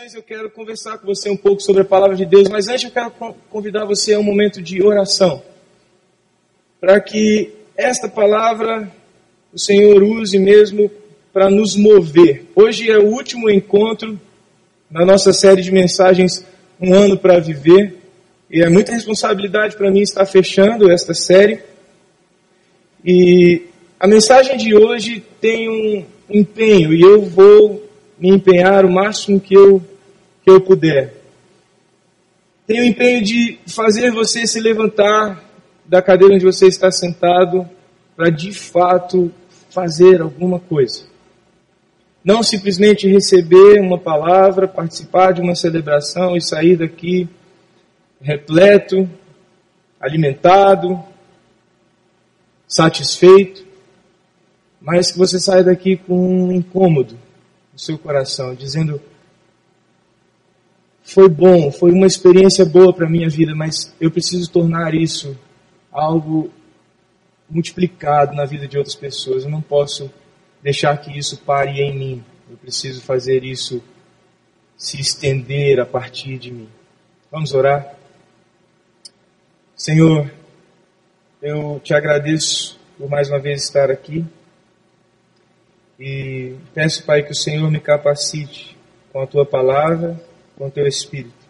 Eu quero conversar com você um pouco sobre a palavra de Deus, mas antes eu quero convidar você a um momento de oração. Para que esta palavra o Senhor use mesmo para nos mover. Hoje é o último encontro na nossa série de mensagens Um Ano para Viver. E é muita responsabilidade para mim estar fechando esta série. E a mensagem de hoje tem um empenho, e eu vou me empenhar o máximo que eu, eu puder. Tenho o empenho de fazer você se levantar da cadeira onde você está sentado para de fato fazer alguma coisa. Não simplesmente receber uma palavra, participar de uma celebração e sair daqui repleto, alimentado, satisfeito, mas que você saia daqui com um incômodo, no seu coração, dizendo: foi bom, foi uma experiência boa para a minha vida, mas eu preciso tornar isso algo multiplicado na vida de outras pessoas. Eu não posso deixar que isso pare em mim. Eu preciso fazer isso se estender a partir de mim. Vamos orar? Senhor, eu te agradeço por mais uma vez estar aqui. E peço, Pai, que o Senhor me capacite com a tua palavra, com teu espírito,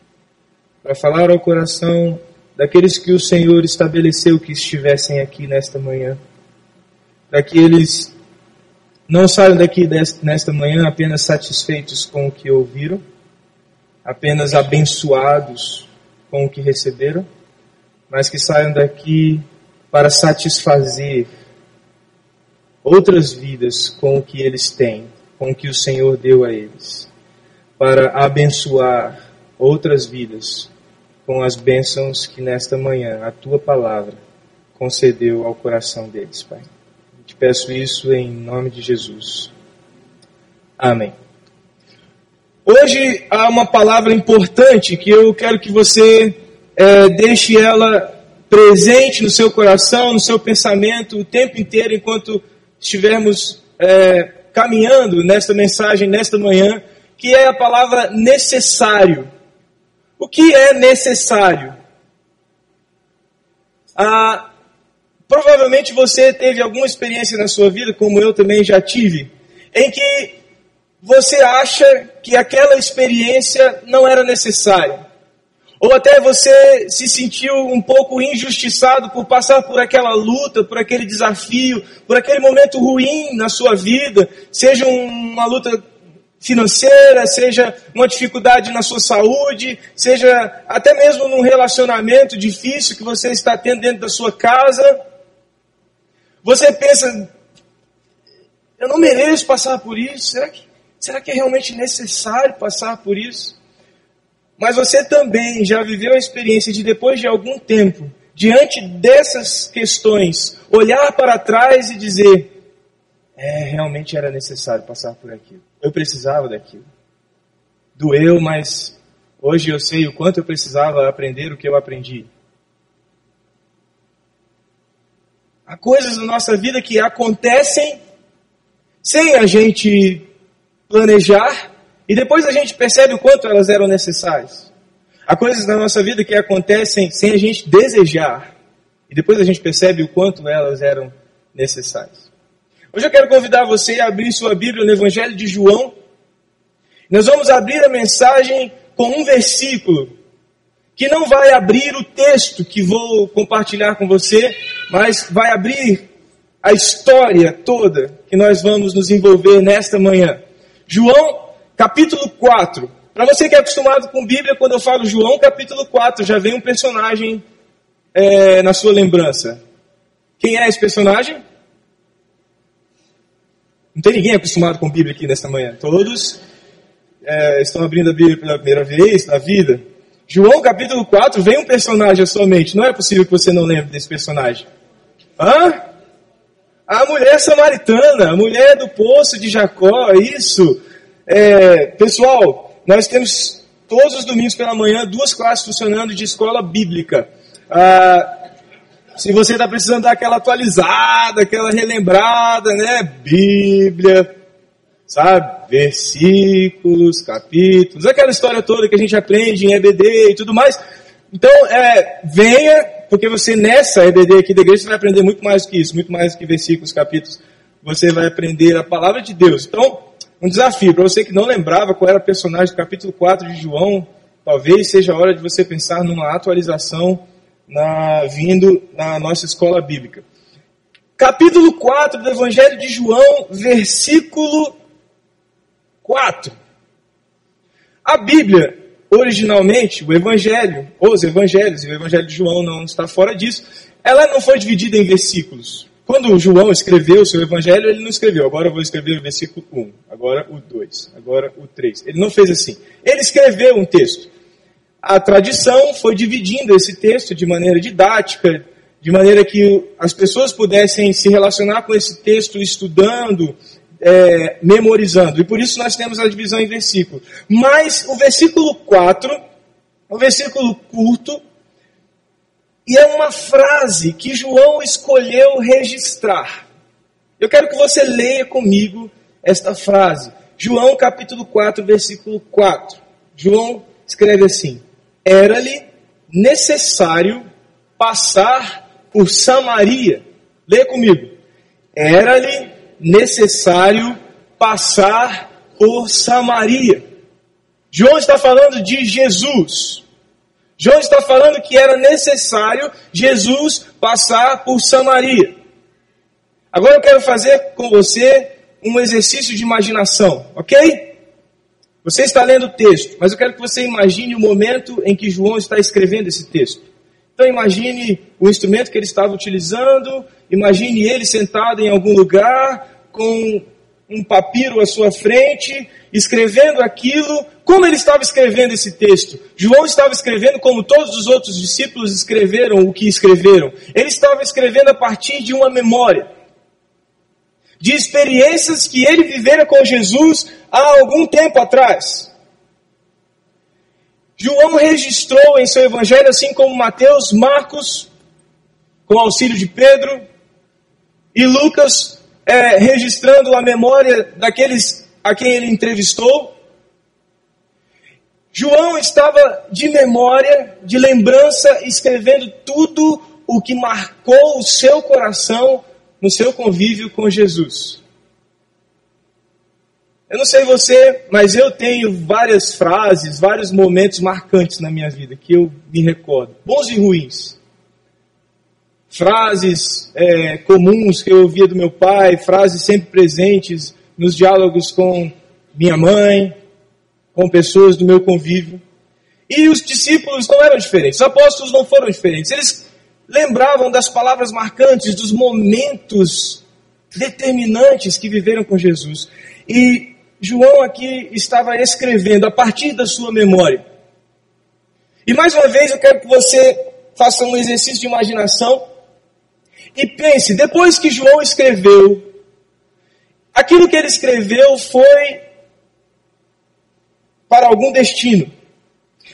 para falar ao coração daqueles que o Senhor estabeleceu que estivessem aqui nesta manhã, para que eles não saiam daqui nesta manhã apenas satisfeitos com o que ouviram, apenas abençoados com o que receberam, mas que saiam daqui para satisfazer outras vidas com o que eles têm, com o que o Senhor deu a eles, para abençoar outras vidas com as bênçãos que nesta manhã a tua palavra concedeu ao coração deles, Pai. Te peço isso em nome de Jesus. Amém. Hoje há uma palavra importante que eu quero que você é, deixe ela presente no seu coração, no seu pensamento o tempo inteiro enquanto estivermos é, caminhando nesta mensagem, nesta manhã, que é a palavra necessário. O que é necessário? Ah, provavelmente você teve alguma experiência na sua vida, como eu também já tive, em que você acha que aquela experiência não era necessária. Ou até você se sentiu um pouco injustiçado por passar por aquela luta, por aquele desafio, por aquele momento ruim na sua vida, seja uma luta financeira, seja uma dificuldade na sua saúde, seja até mesmo num relacionamento difícil que você está tendo dentro da sua casa. Você pensa, eu não mereço passar por isso, será que, será que é realmente necessário passar por isso? Mas você também já viveu a experiência de, depois de algum tempo, diante dessas questões, olhar para trás e dizer: é, realmente era necessário passar por aquilo. Eu precisava daquilo. Doeu, mas hoje eu sei o quanto eu precisava aprender o que eu aprendi. Há coisas na nossa vida que acontecem sem a gente planejar, e depois a gente percebe o quanto elas eram necessárias. Há coisas na nossa vida que acontecem sem a gente desejar. E depois a gente percebe o quanto elas eram necessárias. Hoje eu quero convidar você a abrir sua Bíblia no Evangelho de João. Nós vamos abrir a mensagem com um versículo que não vai abrir o texto que vou compartilhar com você, mas vai abrir a história toda que nós vamos nos envolver nesta manhã. João capítulo 4. Para você que é acostumado com Bíblia, quando eu falo João, capítulo 4, já vem um personagem é, na sua lembrança. Quem é esse personagem? Não tem ninguém acostumado com Bíblia aqui nesta manhã. Todos é, estão abrindo a Bíblia pela primeira vez na vida. João capítulo 4 vem um personagem somente. Não é possível que você não lembre desse personagem. Hã? A mulher samaritana, a mulher do poço de Jacó, isso. É, pessoal, nós temos todos os domingos pela manhã duas classes funcionando de escola bíblica. Ah, se você está precisando dar aquela atualizada, aquela relembrada, né? Bíblia, sabe? Versículos, capítulos, aquela história toda que a gente aprende em EBD e tudo mais. Então, é, venha, porque você nessa EBD aqui da igreja vai aprender muito mais que isso, muito mais que versículos, capítulos. Você vai aprender a palavra de Deus. Então, um desafio para você que não lembrava qual era o personagem do capítulo 4 de João, talvez seja a hora de você pensar numa atualização na, vindo na nossa escola bíblica. Capítulo 4 do Evangelho de João, versículo 4. A Bíblia, originalmente, o Evangelho, os Evangelhos, e o Evangelho de João não está fora disso, ela não foi dividida em versículos. Quando João escreveu o seu Evangelho, ele não escreveu, agora eu vou escrever o versículo 1, agora o 2, agora o 3. Ele não fez assim. Ele escreveu um texto. A tradição foi dividindo esse texto de maneira didática, de maneira que as pessoas pudessem se relacionar com esse texto estudando, é, memorizando. E por isso nós temos a divisão em versículos. Mas o versículo 4, um versículo curto, e é uma frase que João escolheu registrar. Eu quero que você leia comigo esta frase. João capítulo 4, versículo 4. João escreve assim: Era-lhe necessário passar por Samaria. Leia comigo. Era-lhe necessário passar por Samaria. João está falando de Jesus. João está falando que era necessário Jesus passar por Samaria. Agora eu quero fazer com você um exercício de imaginação, ok? Você está lendo o texto, mas eu quero que você imagine o momento em que João está escrevendo esse texto. Então imagine o instrumento que ele estava utilizando, imagine ele sentado em algum lugar com um papiro à sua frente, escrevendo aquilo, como ele estava escrevendo esse texto. João estava escrevendo como todos os outros discípulos escreveram o que escreveram. Ele estava escrevendo a partir de uma memória, de experiências que ele vivera com Jesus há algum tempo atrás. João registrou em seu evangelho, assim como Mateus, Marcos, com auxílio de Pedro, e Lucas, é, registrando a memória daqueles a quem ele entrevistou. João estava de memória, de lembrança, escrevendo tudo o que marcou o seu coração no seu convívio com Jesus. Eu não sei você, mas eu tenho várias frases, vários momentos marcantes na minha vida que eu me recordo, bons e ruins. Frases é, comuns que eu ouvia do meu pai, frases sempre presentes nos diálogos com minha mãe, com pessoas do meu convívio. E os discípulos não eram diferentes, os apóstolos não foram diferentes. Eles lembravam das palavras marcantes, dos momentos determinantes que viveram com Jesus. E João aqui estava escrevendo a partir da sua memória. E mais uma vez eu quero que você faça um exercício de imaginação e pense, depois que João escreveu, aquilo que ele escreveu foi para algum destino.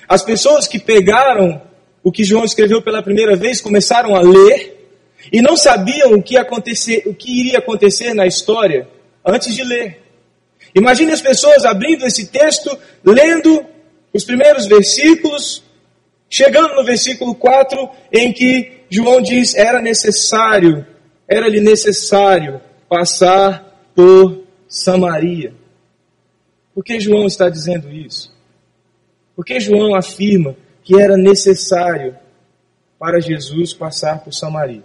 As pessoas que pegaram o que João escreveu pela primeira vez começaram a ler e não sabiam o que, acontecer, o que iria acontecer na história antes de ler. Imagine as pessoas abrindo esse texto, lendo os primeiros versículos, chegando no versículo 4, em que João diz: era necessário, era-lhe necessário passar por Samaria. Por que João está dizendo isso? Por que João afirma que era necessário para Jesus passar por Samaria?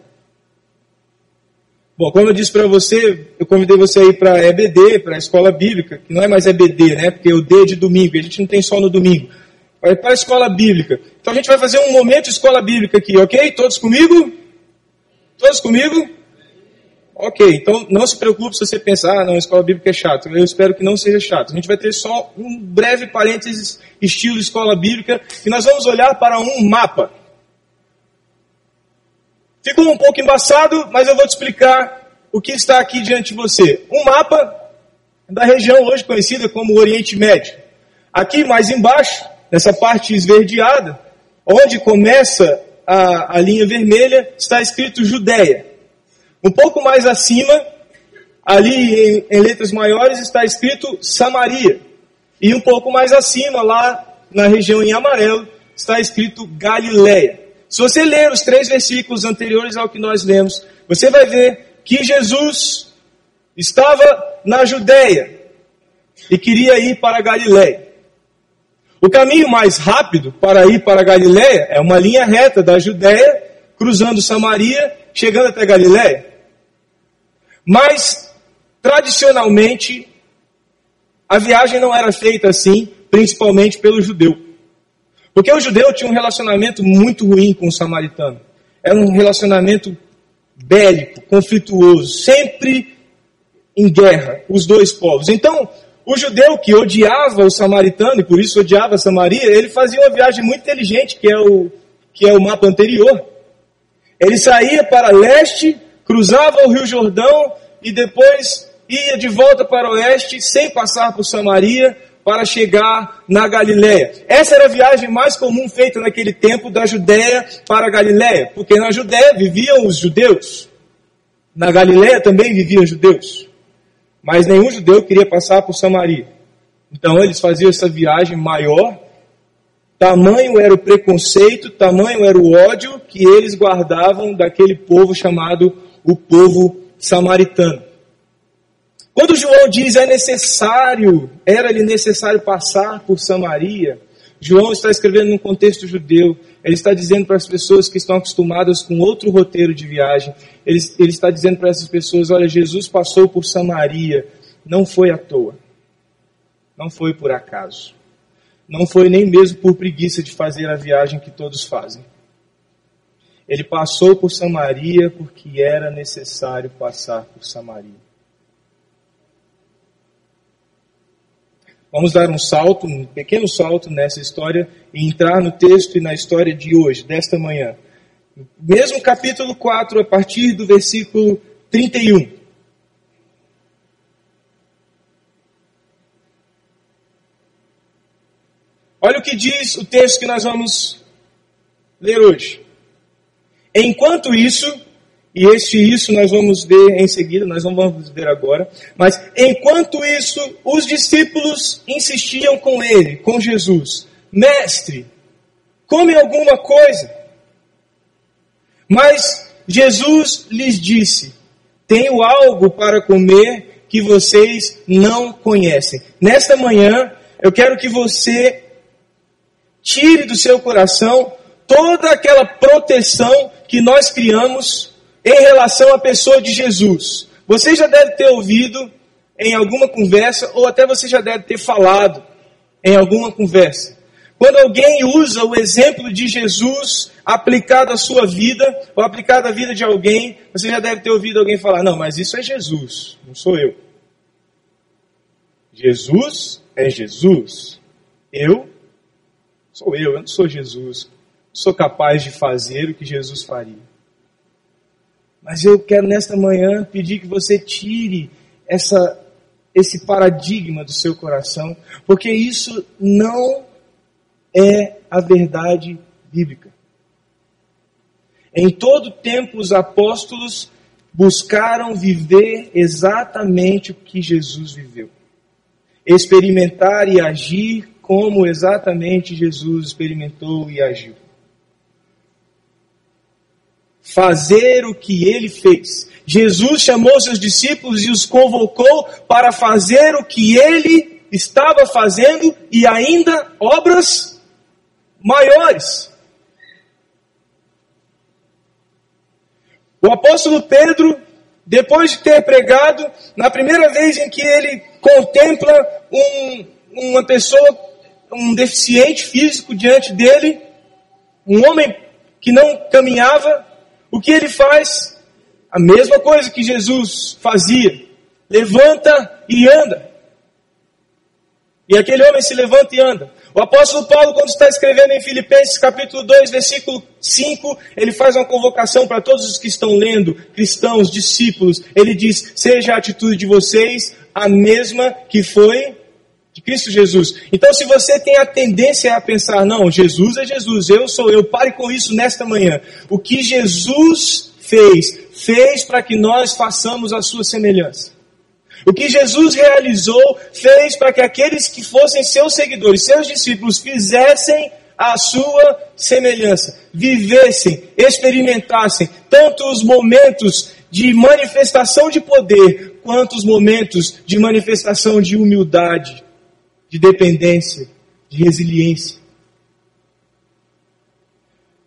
Bom, como eu disse para você, eu convidei você a ir para EBD, para a escola bíblica, que não é mais EBD, né? Porque o D é de domingo, a gente não tem só no domingo. Vai para a escola bíblica. Então a gente vai fazer um momento escola bíblica aqui, ok? Todos comigo? Todos comigo? Ok, então não se preocupe se você pensar, ah, não, escola bíblica é chato. Eu espero que não seja chato. A gente vai ter só um breve parênteses estilo escola bíblica e nós vamos olhar para um mapa. Ficou um pouco embaçado, mas eu vou te explicar o que está aqui diante de você. Um mapa da região hoje conhecida como Oriente Médio. Aqui mais embaixo, nessa parte esverdeada, onde começa a, a linha vermelha, está escrito Judéia. Um pouco mais acima, ali em, em letras maiores está escrito Samaria. E um pouco mais acima, lá na região em amarelo, está escrito Galileia. Se você ler os três versículos anteriores ao que nós lemos, você vai ver que Jesus estava na Judéia e queria ir para Galileia. O caminho mais rápido para ir para Galileia é uma linha reta da Judéia, cruzando Samaria, chegando até Galileia. Mas, tradicionalmente, a viagem não era feita assim, principalmente pelo judeu. Porque o judeu tinha um relacionamento muito ruim com o samaritano. Era um relacionamento bélico, conflituoso, sempre em guerra, os dois povos. Então, o judeu que odiava o samaritano e por isso odiava Samaria, ele fazia uma viagem muito inteligente, que é o, que é o mapa anterior. Ele saía para leste, cruzava o Rio Jordão e depois ia de volta para o oeste sem passar por Samaria para chegar na Galiléia. Essa era a viagem mais comum feita naquele tempo da Judéia para a Galiléia, porque na Judéia viviam os judeus. Na Galiléia também viviam judeus. Mas nenhum judeu queria passar por Samaria. Então eles faziam essa viagem maior. Tamanho era o preconceito, tamanho era o ódio que eles guardavam daquele povo chamado o povo samaritano. Quando João diz é necessário, era-lhe necessário passar por Samaria, João está escrevendo num contexto judeu. Ele está dizendo para as pessoas que estão acostumadas com outro roteiro de viagem. Ele, ele está dizendo para essas pessoas: olha, Jesus passou por Samaria. Não foi à toa. Não foi por acaso. Não foi nem mesmo por preguiça de fazer a viagem que todos fazem. Ele passou por Samaria porque era necessário passar por Samaria. Vamos dar um salto, um pequeno salto nessa história e entrar no texto e na história de hoje, desta manhã. Mesmo capítulo 4, a partir do versículo 31. Olha o que diz o texto que nós vamos ler hoje. Enquanto isso, e este isso nós vamos ver em seguida, nós não vamos ver agora. Mas enquanto isso, os discípulos insistiam com ele, com Jesus: Mestre, come alguma coisa. Mas Jesus lhes disse: Tenho algo para comer que vocês não conhecem. Nesta manhã, eu quero que você tire do seu coração toda aquela proteção que nós criamos em relação à pessoa de Jesus. Você já deve ter ouvido em alguma conversa, ou até você já deve ter falado em alguma conversa. Quando alguém usa o exemplo de Jesus aplicado à sua vida, ou aplicado à vida de alguém, você já deve ter ouvido alguém falar: Não, mas isso é Jesus, não sou eu. Jesus é Jesus. Eu sou eu, eu não sou Jesus. Sou capaz de fazer o que Jesus faria. Mas eu quero nesta manhã pedir que você tire essa, esse paradigma do seu coração, porque isso não é a verdade bíblica. Em todo tempo, os apóstolos buscaram viver exatamente o que Jesus viveu. Experimentar e agir como exatamente Jesus experimentou e agiu fazer o que ele fez. Jesus chamou seus discípulos e os convocou para fazer o que ele estava fazendo e ainda obras maiores. O apóstolo Pedro, depois de ter pregado, na primeira vez em que ele contempla um, uma pessoa, um deficiente físico diante dele, um homem que não caminhava, o que ele faz? A mesma coisa que Jesus fazia. Levanta e anda. E aquele homem se levanta e anda. O apóstolo Paulo, quando está escrevendo em Filipenses capítulo 2, versículo 5, ele faz uma convocação para todos os que estão lendo, cristãos, discípulos. Ele diz: Seja a atitude de vocês a mesma que foi de Cristo Jesus. Então, se você tem a tendência a pensar, não, Jesus é Jesus, eu sou eu, pare com isso nesta manhã. O que Jesus fez, fez para que nós façamos a sua semelhança. O que Jesus realizou fez para que aqueles que fossem seus seguidores, seus discípulos, fizessem a sua semelhança, vivessem, experimentassem tanto os momentos de manifestação de poder, quanto os momentos de manifestação de humildade, de dependência, de resiliência.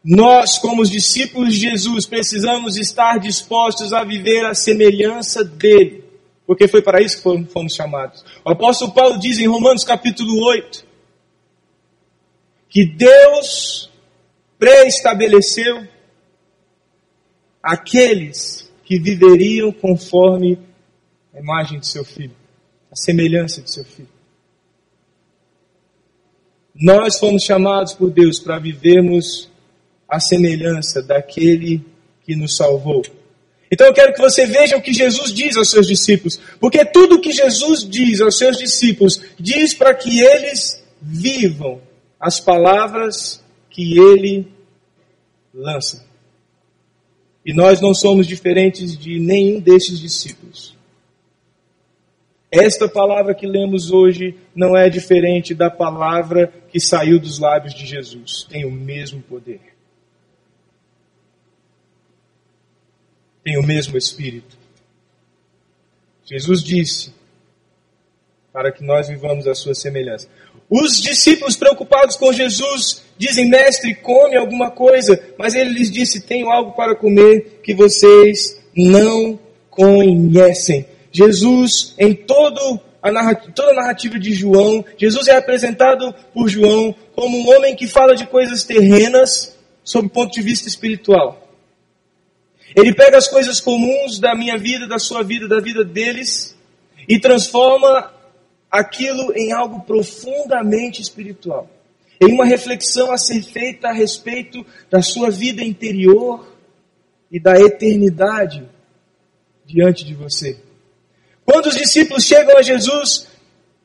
Nós, como os discípulos de Jesus, precisamos estar dispostos a viver a semelhança dele, porque foi para isso que fomos chamados. O apóstolo Paulo diz em Romanos capítulo 8, que Deus pré-estabeleceu aqueles que viveriam conforme a imagem de seu filho, a semelhança de seu filho. Nós fomos chamados por Deus para vivermos a semelhança daquele que nos salvou. Então eu quero que você veja o que Jesus diz aos seus discípulos, porque tudo que Jesus diz aos seus discípulos diz para que eles vivam as palavras que ele lança. E nós não somos diferentes de nenhum desses discípulos. Esta palavra que lemos hoje não é diferente da palavra que saiu dos lábios de Jesus. Tem o mesmo poder. Tem o mesmo Espírito. Jesus disse para que nós vivamos a sua semelhança. Os discípulos preocupados com Jesus dizem: Mestre, come alguma coisa. Mas ele lhes disse: Tenho algo para comer que vocês não conhecem. Jesus, em todo a narrativa, toda a narrativa de João, Jesus é apresentado por João como um homem que fala de coisas terrenas sob o ponto de vista espiritual. Ele pega as coisas comuns da minha vida, da sua vida, da vida deles e transforma aquilo em algo profundamente espiritual, em uma reflexão a ser feita a respeito da sua vida interior e da eternidade diante de você. Quando os discípulos chegam a Jesus,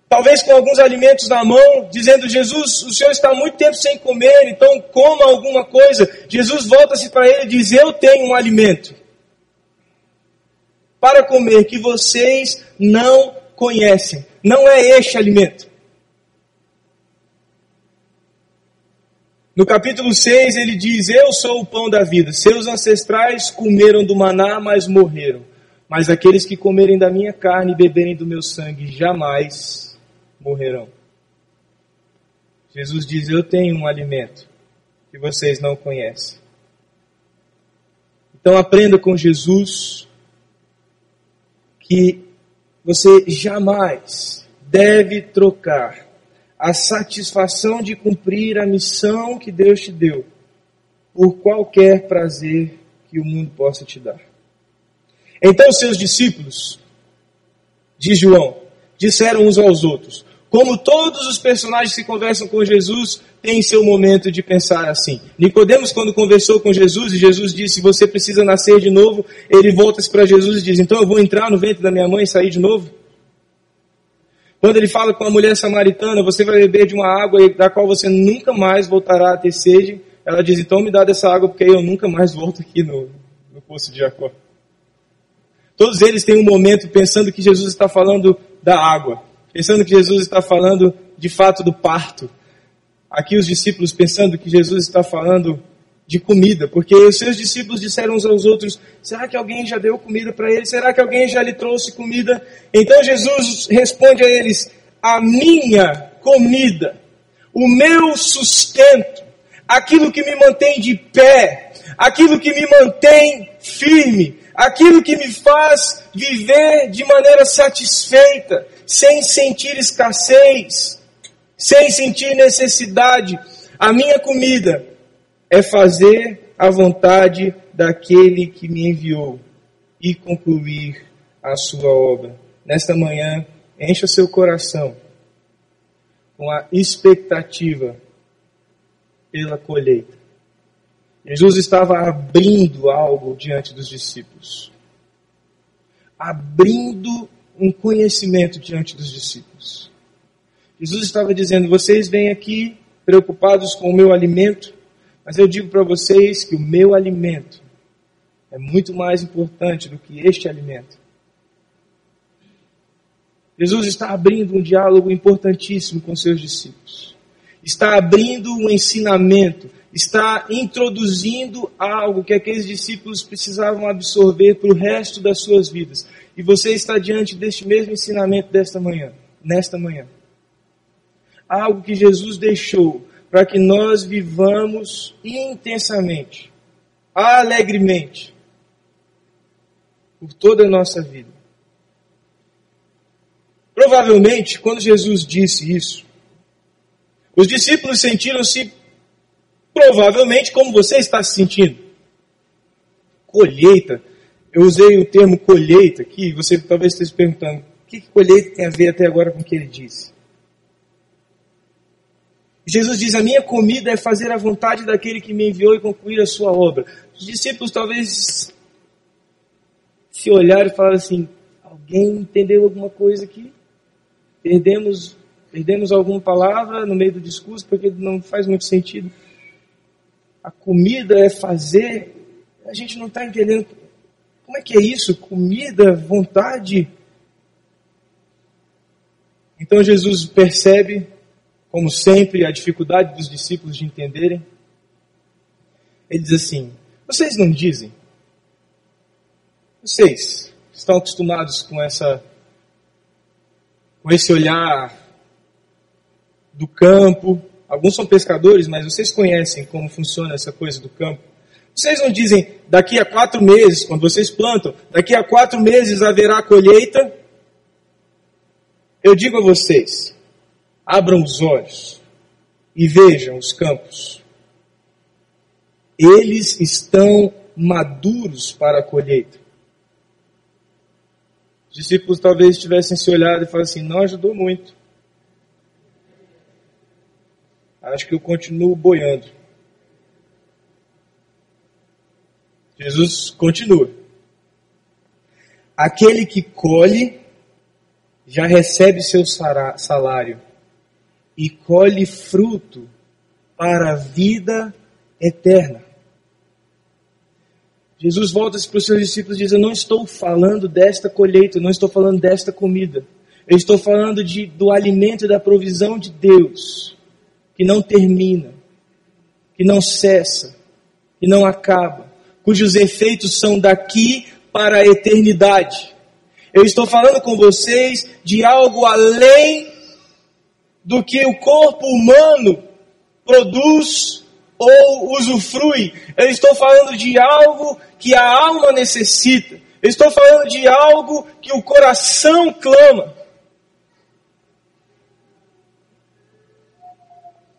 talvez com alguns alimentos na mão, dizendo: Jesus, o senhor está muito tempo sem comer, então coma alguma coisa. Jesus volta-se para ele e diz: Eu tenho um alimento para comer que vocês não conhecem. Não é este alimento. No capítulo 6 ele diz: Eu sou o pão da vida. Seus ancestrais comeram do maná, mas morreram. Mas aqueles que comerem da minha carne e beberem do meu sangue jamais morrerão. Jesus diz: Eu tenho um alimento que vocês não conhecem. Então aprenda com Jesus que você jamais deve trocar a satisfação de cumprir a missão que Deus te deu por qualquer prazer que o mundo possa te dar. Então seus discípulos, diz João, disseram uns aos outros: como todos os personagens que conversam com Jesus têm seu momento de pensar assim. Nicodemos, quando conversou com Jesus, e Jesus disse, você precisa nascer de novo, ele volta-se para Jesus e diz, então eu vou entrar no ventre da minha mãe e sair de novo? Quando ele fala com a mulher samaritana, você vai beber de uma água da qual você nunca mais voltará a ter sede, ela diz, então me dá dessa água, porque eu nunca mais volto aqui no, no poço de Jacó. Todos eles têm um momento pensando que Jesus está falando da água pensando que Jesus está falando de fato do parto. Aqui os discípulos pensando que Jesus está falando de comida, porque os seus discípulos disseram uns aos outros: será que alguém já deu comida para ele? Será que alguém já lhe trouxe comida? Então Jesus responde a eles: a minha comida, o meu sustento, aquilo que me mantém de pé, aquilo que me mantém firme, aquilo que me faz viver de maneira satisfeita, sem sentir escassez, sem sentir necessidade. A minha comida é fazer a vontade daquele que me enviou e concluir a sua obra. Nesta manhã, encha seu coração com a expectativa pela colheita. Jesus estava abrindo algo diante dos discípulos. Abrindo um conhecimento diante dos discípulos. Jesus estava dizendo: vocês vêm aqui preocupados com o meu alimento, mas eu digo para vocês que o meu alimento é muito mais importante do que este alimento. Jesus está abrindo um diálogo importantíssimo com seus discípulos. Está abrindo um ensinamento, está introduzindo algo que aqueles discípulos precisavam absorver para o resto das suas vidas. E você está diante deste mesmo ensinamento desta manhã, nesta manhã. Algo que Jesus deixou para que nós vivamos intensamente, alegremente, por toda a nossa vida. Provavelmente, quando Jesus disse isso, os discípulos sentiram-se provavelmente como você está se sentindo. Colheita. Eu usei o termo colheita aqui, você talvez esteja se perguntando, o que, colheita tem a ver até agora com o que ele disse? Jesus diz: A minha comida é fazer a vontade daquele que me enviou e concluir a sua obra. Os discípulos talvez se olharam e falaram assim: Alguém entendeu alguma coisa aqui? Perdemos, perdemos alguma palavra no meio do discurso porque não faz muito sentido. A comida é fazer. A gente não está entendendo. Como é que é isso? Comida, vontade. Então Jesus percebe como sempre, a dificuldade dos discípulos de entenderem. Ele diz assim: Vocês não dizem? Vocês estão acostumados com essa com esse olhar do campo. Alguns são pescadores, mas vocês conhecem como funciona essa coisa do campo. Vocês não dizem, daqui a quatro meses, quando vocês plantam, daqui a quatro meses haverá colheita? Eu digo a vocês, abram os olhos e vejam os campos. Eles estão maduros para a colheita. Os discípulos talvez tivessem se olhado e falado assim: não ajudou muito. Acho que eu continuo boiando. Jesus continua. Aquele que colhe já recebe seu salário e colhe fruto para a vida eterna. Jesus volta para os seus discípulos e diz: Eu não estou falando desta colheita, eu não estou falando desta comida. Eu estou falando de, do alimento e da provisão de Deus, que não termina, que não cessa, que não acaba, cujos efeitos são daqui para a eternidade. Eu estou falando com vocês de algo além do que o corpo humano produz ou usufrui. Eu estou falando de algo que a alma necessita. Eu estou falando de algo que o coração clama.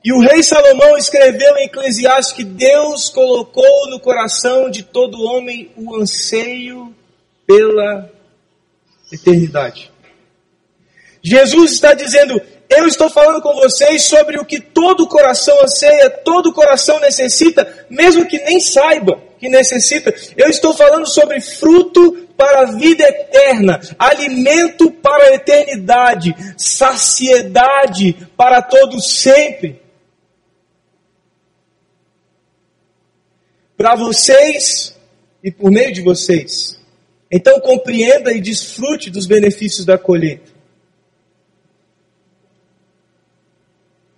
E o rei Salomão escreveu em Eclesiastes que Deus colocou no coração de todo homem o anseio pela eternidade. Jesus está dizendo: eu estou falando com vocês sobre o que todo coração anseia, todo coração necessita, mesmo que nem saiba que necessita. Eu estou falando sobre fruto para a vida eterna, alimento para a eternidade, saciedade para todos sempre. Para vocês e por meio de vocês. Então compreenda e desfrute dos benefícios da colheita.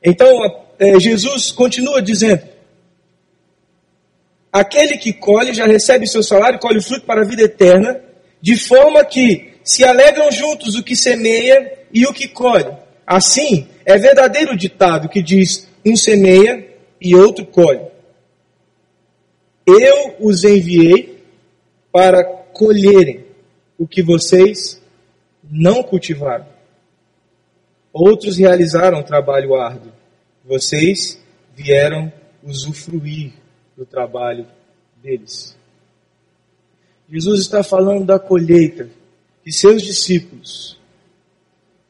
Então, é, Jesus continua dizendo: Aquele que colhe já recebe seu salário, colhe o fruto para a vida eterna, de forma que se alegram juntos o que semeia e o que colhe. Assim, é verdadeiro o ditado que diz: um semeia e outro colhe. Eu os enviei para colherem o que vocês não cultivaram. Outros realizaram trabalho árduo. Vocês vieram usufruir do trabalho deles. Jesus está falando da colheita que seus discípulos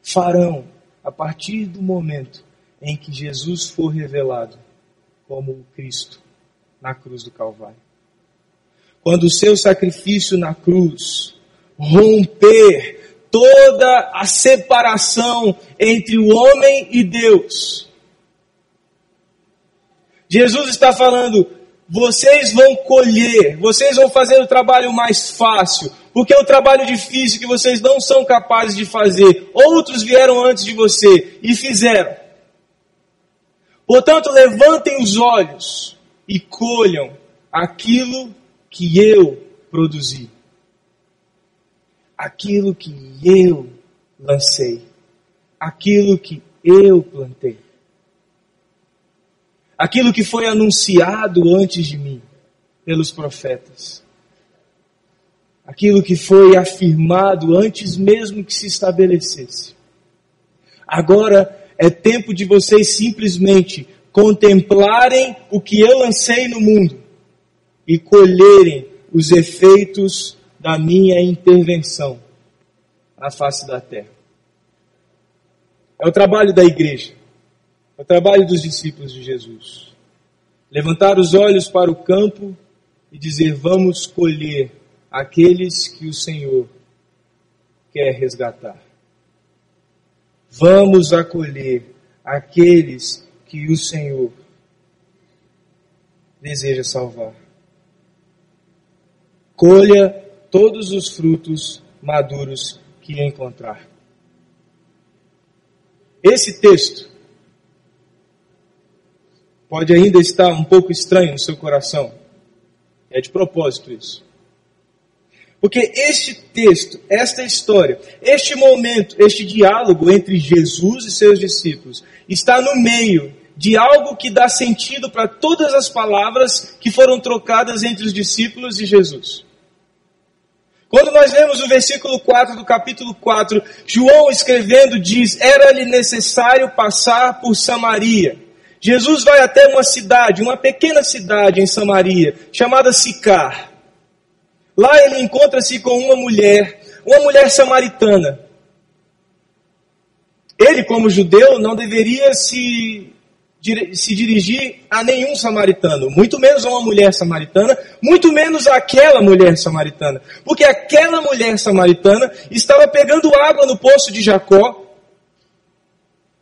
farão a partir do momento em que Jesus for revelado como o Cristo na cruz do Calvário. Quando o seu sacrifício na cruz romper toda a separação entre o homem e Deus. Jesus está falando: vocês vão colher, vocês vão fazer o trabalho mais fácil, Porque o trabalho difícil que vocês não são capazes de fazer, outros vieram antes de você e fizeram. Portanto, levantem os olhos e colham aquilo que eu produzi. Aquilo que eu lancei. Aquilo que eu plantei. Aquilo que foi anunciado antes de mim pelos profetas. Aquilo que foi afirmado antes mesmo que se estabelecesse. Agora é tempo de vocês simplesmente contemplarem o que eu lancei no mundo e colherem os efeitos da minha intervenção na face da terra. É o trabalho da igreja, é o trabalho dos discípulos de Jesus. Levantar os olhos para o campo e dizer: vamos colher aqueles que o Senhor quer resgatar. Vamos acolher aqueles que o Senhor deseja salvar. Colha todos os frutos maduros que encontrar. Esse texto pode ainda estar um pouco estranho no seu coração. É de propósito isso. Porque este texto, esta história, este momento, este diálogo entre Jesus e seus discípulos está no meio de algo que dá sentido para todas as palavras que foram trocadas entre os discípulos e Jesus. Quando nós vemos o versículo 4 do capítulo 4, João escrevendo diz: Era-lhe necessário passar por Samaria. Jesus vai até uma cidade, uma pequena cidade em Samaria, chamada Sicar. Lá ele encontra-se com uma mulher, uma mulher samaritana. Ele, como judeu, não deveria se, se dirigir a nenhum samaritano, muito menos a uma mulher samaritana, muito menos àquela mulher samaritana, porque aquela mulher samaritana estava pegando água no poço de Jacó,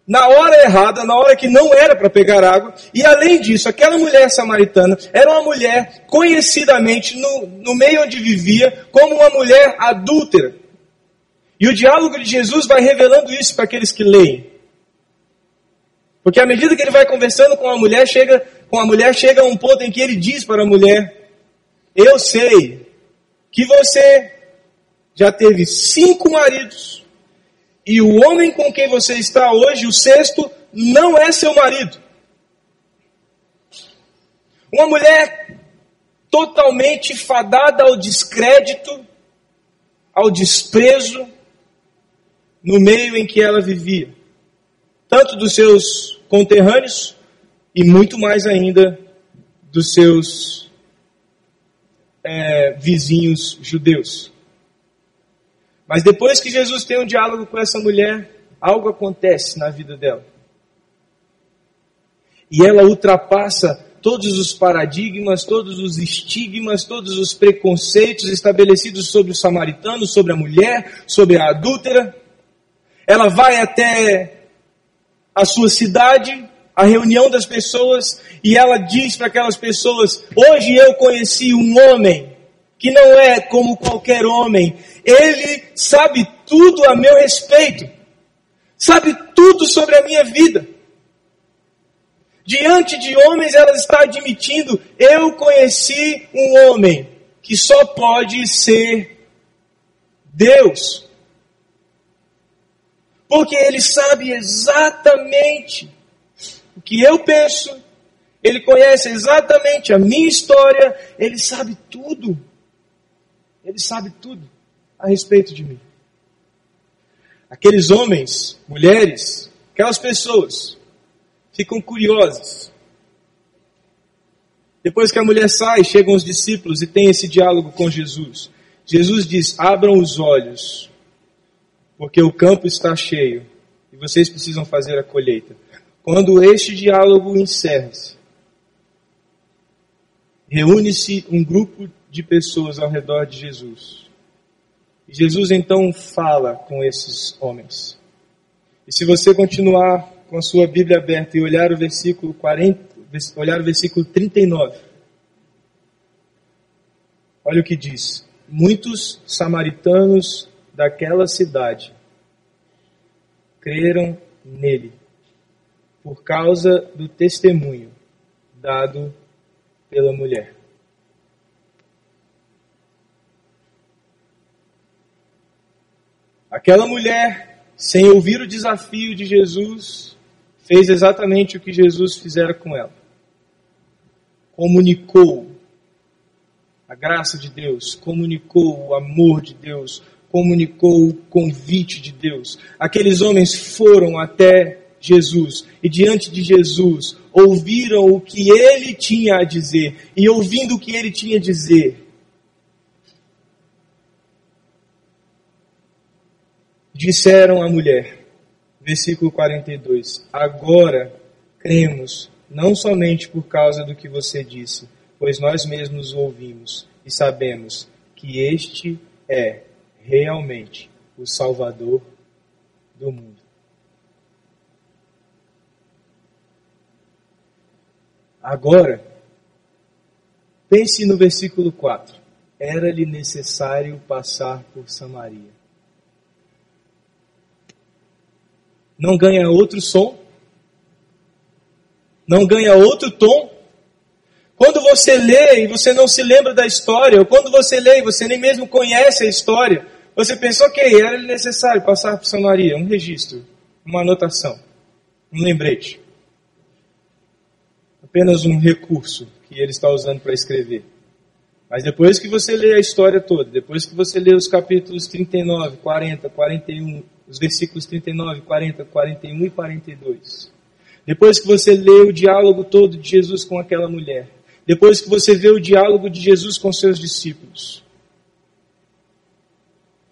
na hora errada, na hora que não era para pegar água. E além disso, aquela mulher samaritana era uma mulher conhecidamente no, no meio onde vivia como uma mulher adúltera. E o diálogo de Jesus vai revelando isso para aqueles que leem. Porque à medida que ele vai conversando com a mulher, chega com a mulher chega a um ponto em que ele diz para a mulher: "Eu sei que você já teve cinco maridos e o homem com quem você está hoje, o sexto, não é seu marido. Uma mulher totalmente fadada ao descrédito, ao desprezo, no meio em que ela vivia, tanto dos seus conterrâneos e muito mais ainda dos seus é, vizinhos judeus. Mas depois que Jesus tem um diálogo com essa mulher, algo acontece na vida dela. E ela ultrapassa todos os paradigmas, todos os estigmas, todos os preconceitos estabelecidos sobre o samaritano, sobre a mulher, sobre a adúltera. Ela vai até a sua cidade, a reunião das pessoas, e ela diz para aquelas pessoas: Hoje eu conheci um homem que não é como qualquer homem, ele sabe tudo a meu respeito, sabe tudo sobre a minha vida. Diante de homens, ela está admitindo: eu conheci um homem que só pode ser Deus. Porque ele sabe exatamente o que eu penso, ele conhece exatamente a minha história, ele sabe tudo. Ele sabe tudo a respeito de mim. Aqueles homens, mulheres, aquelas pessoas ficam curiosas. Depois que a mulher sai, chegam os discípulos e tem esse diálogo com Jesus. Jesus diz: abram os olhos, porque o campo está cheio e vocês precisam fazer a colheita. Quando este diálogo encerra-se, reúne-se um grupo de pessoas ao redor de Jesus. E Jesus então fala com esses homens. E se você continuar com a sua Bíblia aberta e olhar o versículo 40, olhar o versículo 39, olha o que diz. muitos samaritanos daquela cidade creram nele por causa do testemunho dado pela mulher. Aquela mulher, sem ouvir o desafio de Jesus, fez exatamente o que Jesus fizera com ela. Comunicou a graça de Deus, comunicou o amor de Deus, comunicou o convite de Deus. Aqueles homens foram até Jesus e diante de Jesus ouviram o que ele tinha a dizer e ouvindo o que ele tinha a dizer, disseram à mulher, versículo 42, agora cremos, não somente por causa do que você disse, pois nós mesmos ouvimos e sabemos que este é realmente o Salvador do mundo. Agora, pense no versículo 4. Era-lhe necessário passar por Samaria. Não ganha outro som? Não ganha outro tom? Quando você lê e você não se lembra da história, ou quando você lê e você nem mesmo conhece a história, você pensa, ok, era necessário passar por Samaria, um registro, uma anotação, um lembrete. Apenas um recurso que ele está usando para escrever. Mas depois que você lê a história toda, depois que você lê os capítulos 39, 40, 41, os versículos 39, 40, 41 e 42. Depois que você lê o diálogo todo de Jesus com aquela mulher. Depois que você vê o diálogo de Jesus com seus discípulos.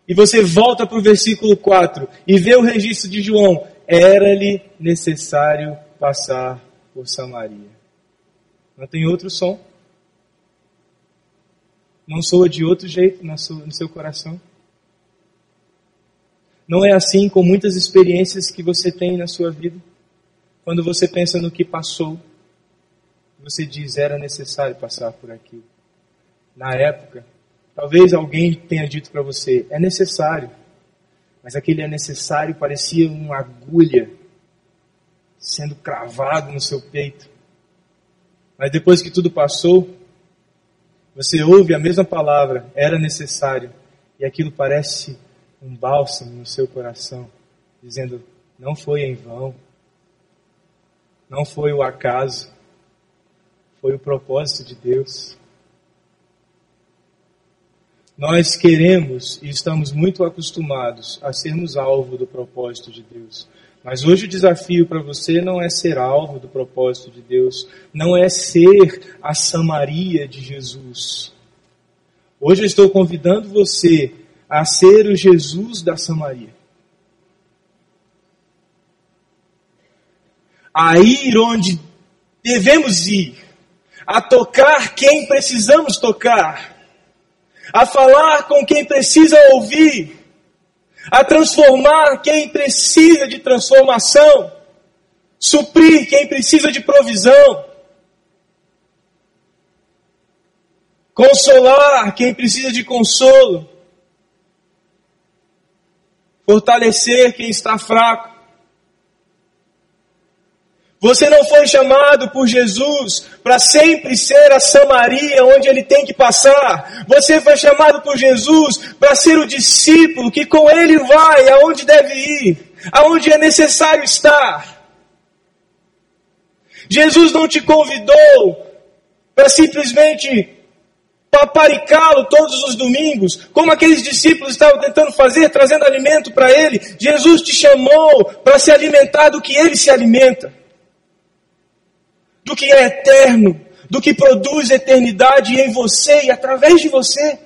E você volta para o versículo 4 e vê o registro de João. Era-lhe necessário passar por Samaria. Não tem outro som? Não soa de outro jeito no seu coração? Não é assim com muitas experiências que você tem na sua vida? Quando você pensa no que passou, você diz era necessário passar por aquilo. Na época, talvez alguém tenha dito para você é necessário, mas aquele é necessário parecia uma agulha sendo cravado no seu peito. Mas depois que tudo passou, você ouve a mesma palavra, era necessário, e aquilo parece um bálsamo no seu coração, dizendo: não foi em vão, não foi o acaso, foi o propósito de Deus. Nós queremos e estamos muito acostumados a sermos alvo do propósito de Deus. Mas hoje o desafio para você não é ser alvo do propósito de Deus, não é ser a Samaria de Jesus. Hoje eu estou convidando você a ser o Jesus da Samaria. A ir onde devemos ir, a tocar quem precisamos tocar, a falar com quem precisa ouvir, a transformar quem precisa de transformação, suprir quem precisa de provisão, consolar quem precisa de consolo fortalecer quem está fraco. Você não foi chamado por Jesus para sempre ser a Samaria onde ele tem que passar. Você foi chamado por Jesus para ser o discípulo que com ele vai aonde deve ir, aonde é necessário estar. Jesus não te convidou para simplesmente paparicá-lo todos os domingos, como aqueles discípulos estavam tentando fazer, trazendo alimento para ele. Jesus te chamou para se alimentar do que ele se alimenta, do que é eterno, do que produz eternidade em você e através de você.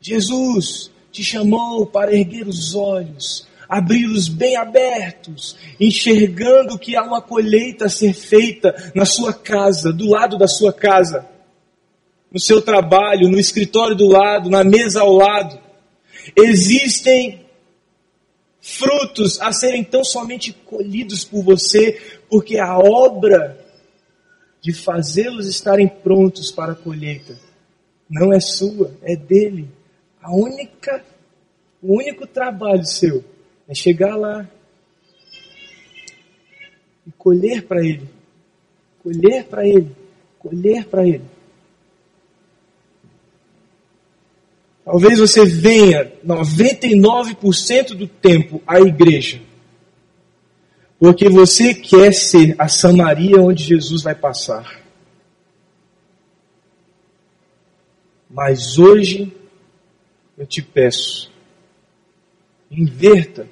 Jesus te chamou para erguer os olhos abri-los bem abertos, enxergando que há uma colheita a ser feita na sua casa, do lado da sua casa, no seu trabalho, no escritório do lado, na mesa ao lado. Existem frutos a serem tão somente colhidos por você, porque a obra de fazê-los estarem prontos para a colheita, não é sua, é dele. A única, o único trabalho seu é chegar lá e colher para ele, colher para ele, colher para ele. Talvez você venha 99% do tempo à igreja, porque você quer ser a Samaria onde Jesus vai passar. Mas hoje eu te peço, inverta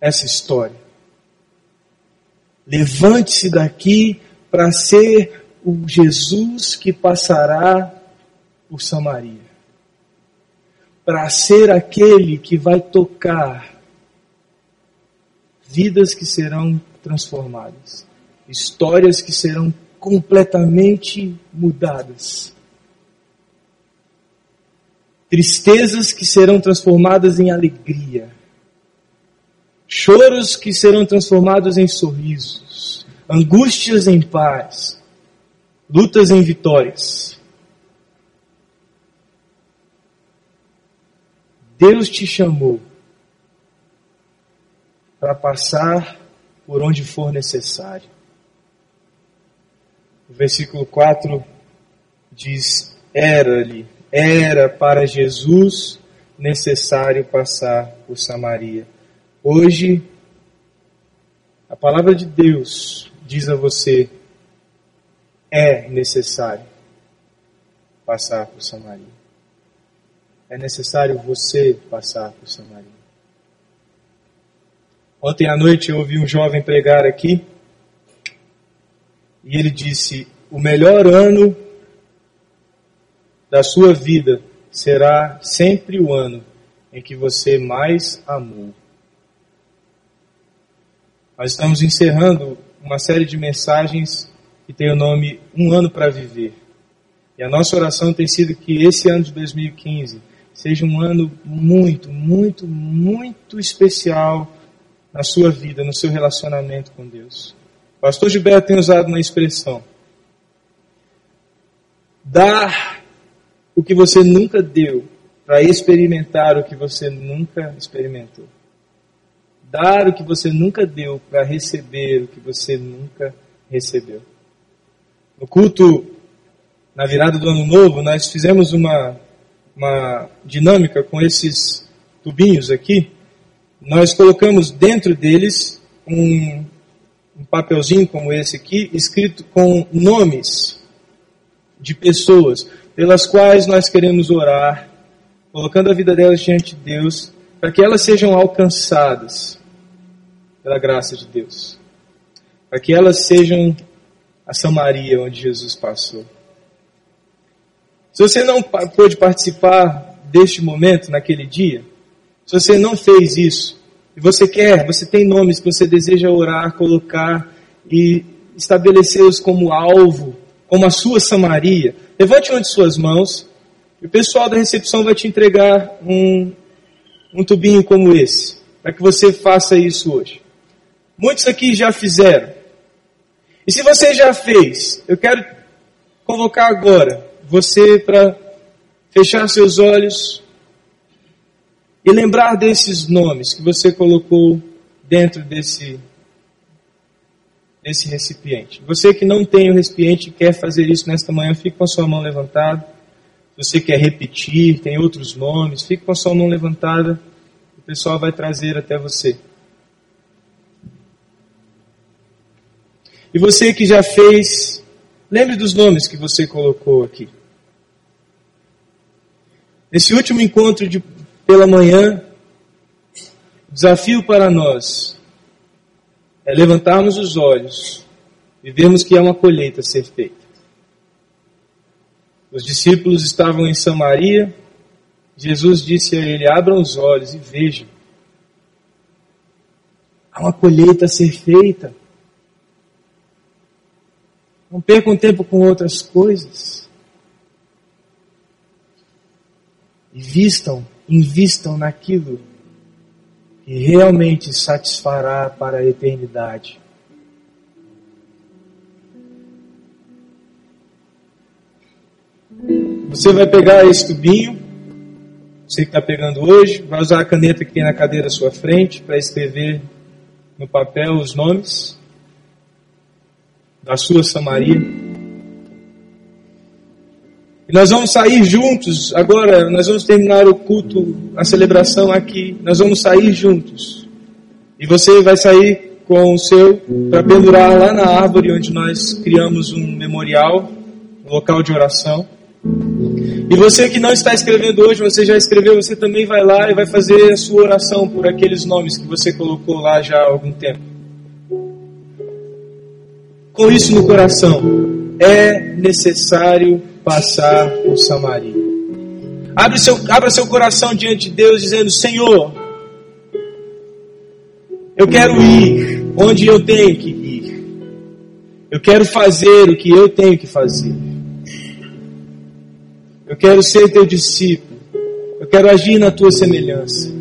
essa história. Levante-se daqui para ser o Jesus que passará por Samaria para ser aquele que vai tocar vidas que serão transformadas, histórias que serão completamente mudadas, tristezas que serão transformadas em alegria, choros que serão transformados em sorrisos, angústias em paz, lutas em vitórias. Deus te chamou para passar por onde for necessário. O versículo 4 diz: Era-lhe, era para Jesus necessário passar por Samaria. Hoje, a palavra de Deus diz a você: é necessário passar por Samaria é necessário você passar por Samaria. Ontem à noite eu ouvi um jovem pregar aqui e ele disse: O melhor ano da sua vida será sempre o ano em que você mais amou. Nós estamos encerrando uma série de mensagens que tem o nome Um Ano para Viver. E a nossa oração tem sido que esse ano de 2015 seja um ano muito, muito, muito especial na sua vida, no seu relacionamento com Deus. Pastor Gilberto tem usado uma expressão: dar o que você nunca deu para experimentar o que você nunca experimentou. Dar o que você nunca deu para receber o que você nunca recebeu. No culto, na virada do ano novo, nós fizemos uma uma dinâmica com esses tubinhos aqui, nós colocamos dentro deles um, um papelzinho como esse aqui, escrito com nomes de pessoas pelas quais nós queremos orar, colocando a vida delas diante de Deus, para que elas sejam alcançadas pela graça de Deus, para que elas sejam a Samaria onde Jesus passou. Se você não pôde participar deste momento naquele dia, se você não fez isso, e você quer, você tem nomes que você deseja orar, colocar e estabelecê-los como alvo, como a sua Samaria, levante uma de suas mãos e o pessoal da recepção vai te entregar um, um tubinho como esse, para que você faça isso hoje. Muitos aqui já fizeram. E se você já fez, eu quero convocar agora você para fechar seus olhos e lembrar desses nomes que você colocou dentro desse, desse recipiente. Você que não tem o recipiente e quer fazer isso nesta manhã, fique com a sua mão levantada. Você quer repetir, tem outros nomes, fique com a sua mão levantada. O pessoal vai trazer até você. E você que já fez, lembre dos nomes que você colocou aqui. Nesse último encontro de, pela manhã, o desafio para nós é levantarmos os olhos e vermos que há uma colheita a ser feita. Os discípulos estavam em Samaria, Jesus disse a ele: abram os olhos e vejam. Há uma colheita a ser feita. Não percam tempo com outras coisas. Invistam, invistam naquilo que realmente satisfará para a eternidade. Você vai pegar esse tubinho, você que está pegando hoje, vai usar a caneta que tem na cadeira à sua frente para escrever no papel os nomes da sua Samaria. E nós vamos sair juntos, agora nós vamos terminar o culto, a celebração aqui, nós vamos sair juntos. E você vai sair com o seu para pendurar lá na árvore onde nós criamos um memorial, um local de oração. E você que não está escrevendo hoje, você já escreveu, você também vai lá e vai fazer a sua oração por aqueles nomes que você colocou lá já há algum tempo. Com isso no coração, é necessário passar por Samaria. Abre seu, abra seu coração diante de Deus, dizendo: Senhor, eu quero ir onde eu tenho que ir. Eu quero fazer o que eu tenho que fazer. Eu quero ser teu discípulo. Eu quero agir na tua semelhança.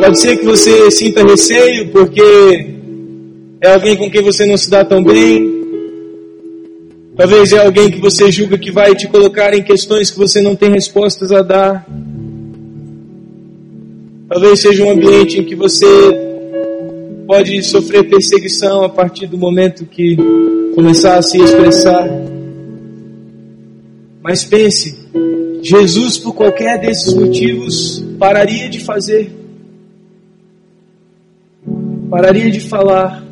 Pode ser que você sinta receio porque é alguém com quem você não se dá tão bem. Talvez é alguém que você julga que vai te colocar em questões que você não tem respostas a dar. Talvez seja um ambiente em que você pode sofrer perseguição a partir do momento que começar a se expressar. Mas pense, Jesus, por qualquer desses motivos, pararia de fazer, pararia de falar,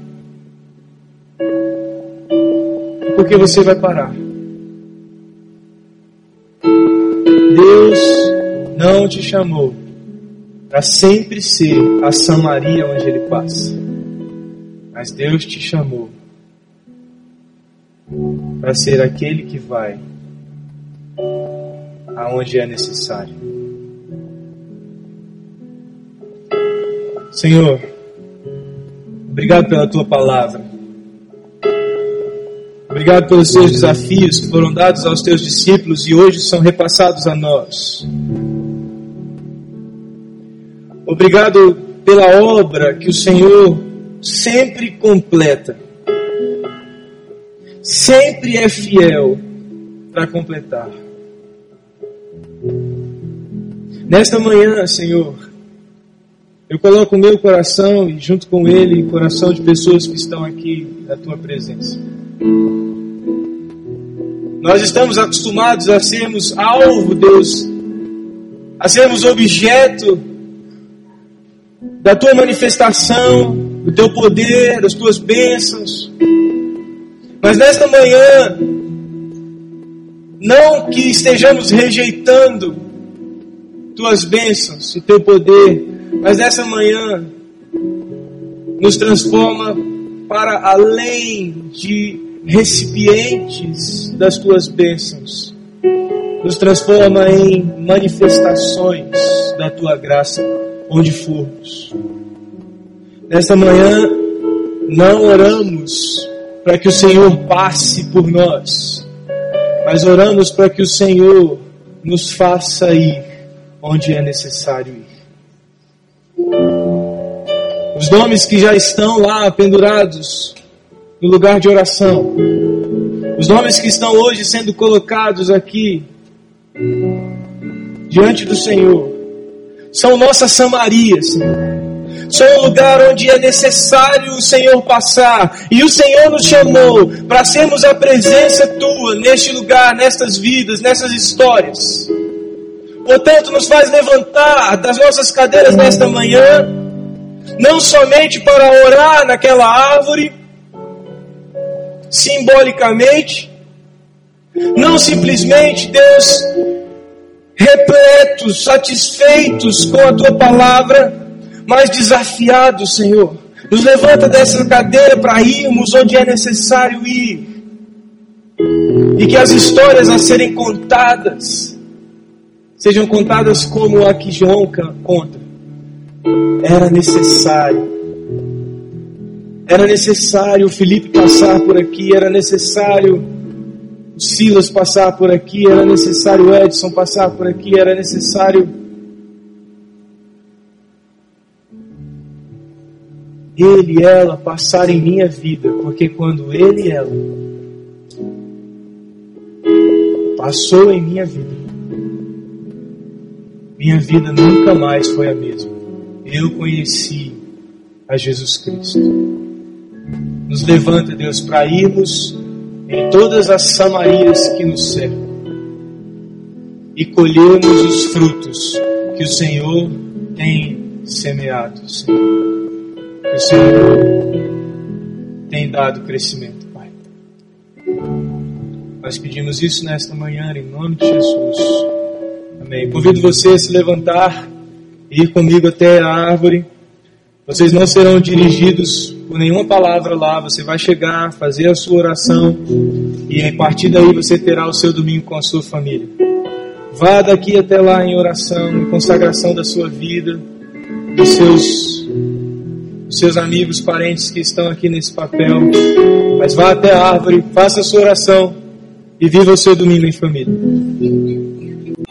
porque você vai parar. Deus não te chamou para sempre ser a Samaria onde Ele passa, mas Deus te chamou para ser aquele que vai aonde é necessário. Senhor, obrigado pela tua palavra. Obrigado pelos teus desafios que foram dados aos teus discípulos e hoje são repassados a nós. Obrigado pela obra que o Senhor sempre completa. Sempre é fiel para completar. Nesta manhã, Senhor, eu coloco o meu coração e junto com ele o coração de pessoas que estão aqui na tua presença. Nós estamos acostumados a sermos alvo, Deus, a sermos objeto da tua manifestação, do teu poder, das tuas bênçãos. Mas nesta manhã, não que estejamos rejeitando tuas bênçãos e teu poder, mas essa manhã nos transforma para além de recipientes das tuas bênçãos, nos transforma em manifestações da tua graça onde formos. Nessa manhã, não oramos para que o Senhor passe por nós, mas oramos para que o Senhor nos faça ir onde é necessário ir. Os nomes que já estão lá pendurados no lugar de oração, os nomes que estão hoje sendo colocados aqui diante do Senhor, são nossa Samaria, Senhor. São um lugar onde é necessário o Senhor passar. E o Senhor nos chamou para sermos a presença tua neste lugar, nestas vidas, nessas histórias. Portanto, nos faz levantar das nossas cadeiras nesta manhã, não somente para orar naquela árvore, simbolicamente, não simplesmente, Deus, repletos, satisfeitos com a tua palavra, mas desafiados, Senhor. Nos levanta dessa cadeira para irmos onde é necessário ir. E que as histórias a serem contadas sejam contadas como a que João conta. Era necessário. Era necessário o Felipe passar por aqui, era necessário o Silas passar por aqui, era necessário o Edson passar por aqui, era necessário ele e ela passar em minha vida, porque quando ele e ela passou em minha vida. Minha vida nunca mais foi a mesma. Eu conheci a Jesus Cristo. Nos levanta, Deus, para irmos em todas as Samarias que nos cercam e colhermos os frutos que o Senhor tem semeado, Senhor. Que o Senhor tem dado crescimento, Pai. Nós pedimos isso nesta manhã, em nome de Jesus. Amém. Convido você a se levantar e ir comigo até a árvore. Vocês não serão dirigidos nenhuma palavra lá. Você vai chegar, fazer a sua oração e a partir daí você terá o seu domingo com a sua família. Vá daqui até lá em oração, em consagração da sua vida, dos seus, dos seus amigos, parentes que estão aqui nesse papel. Mas vá até a árvore, faça a sua oração e viva o seu domingo em família.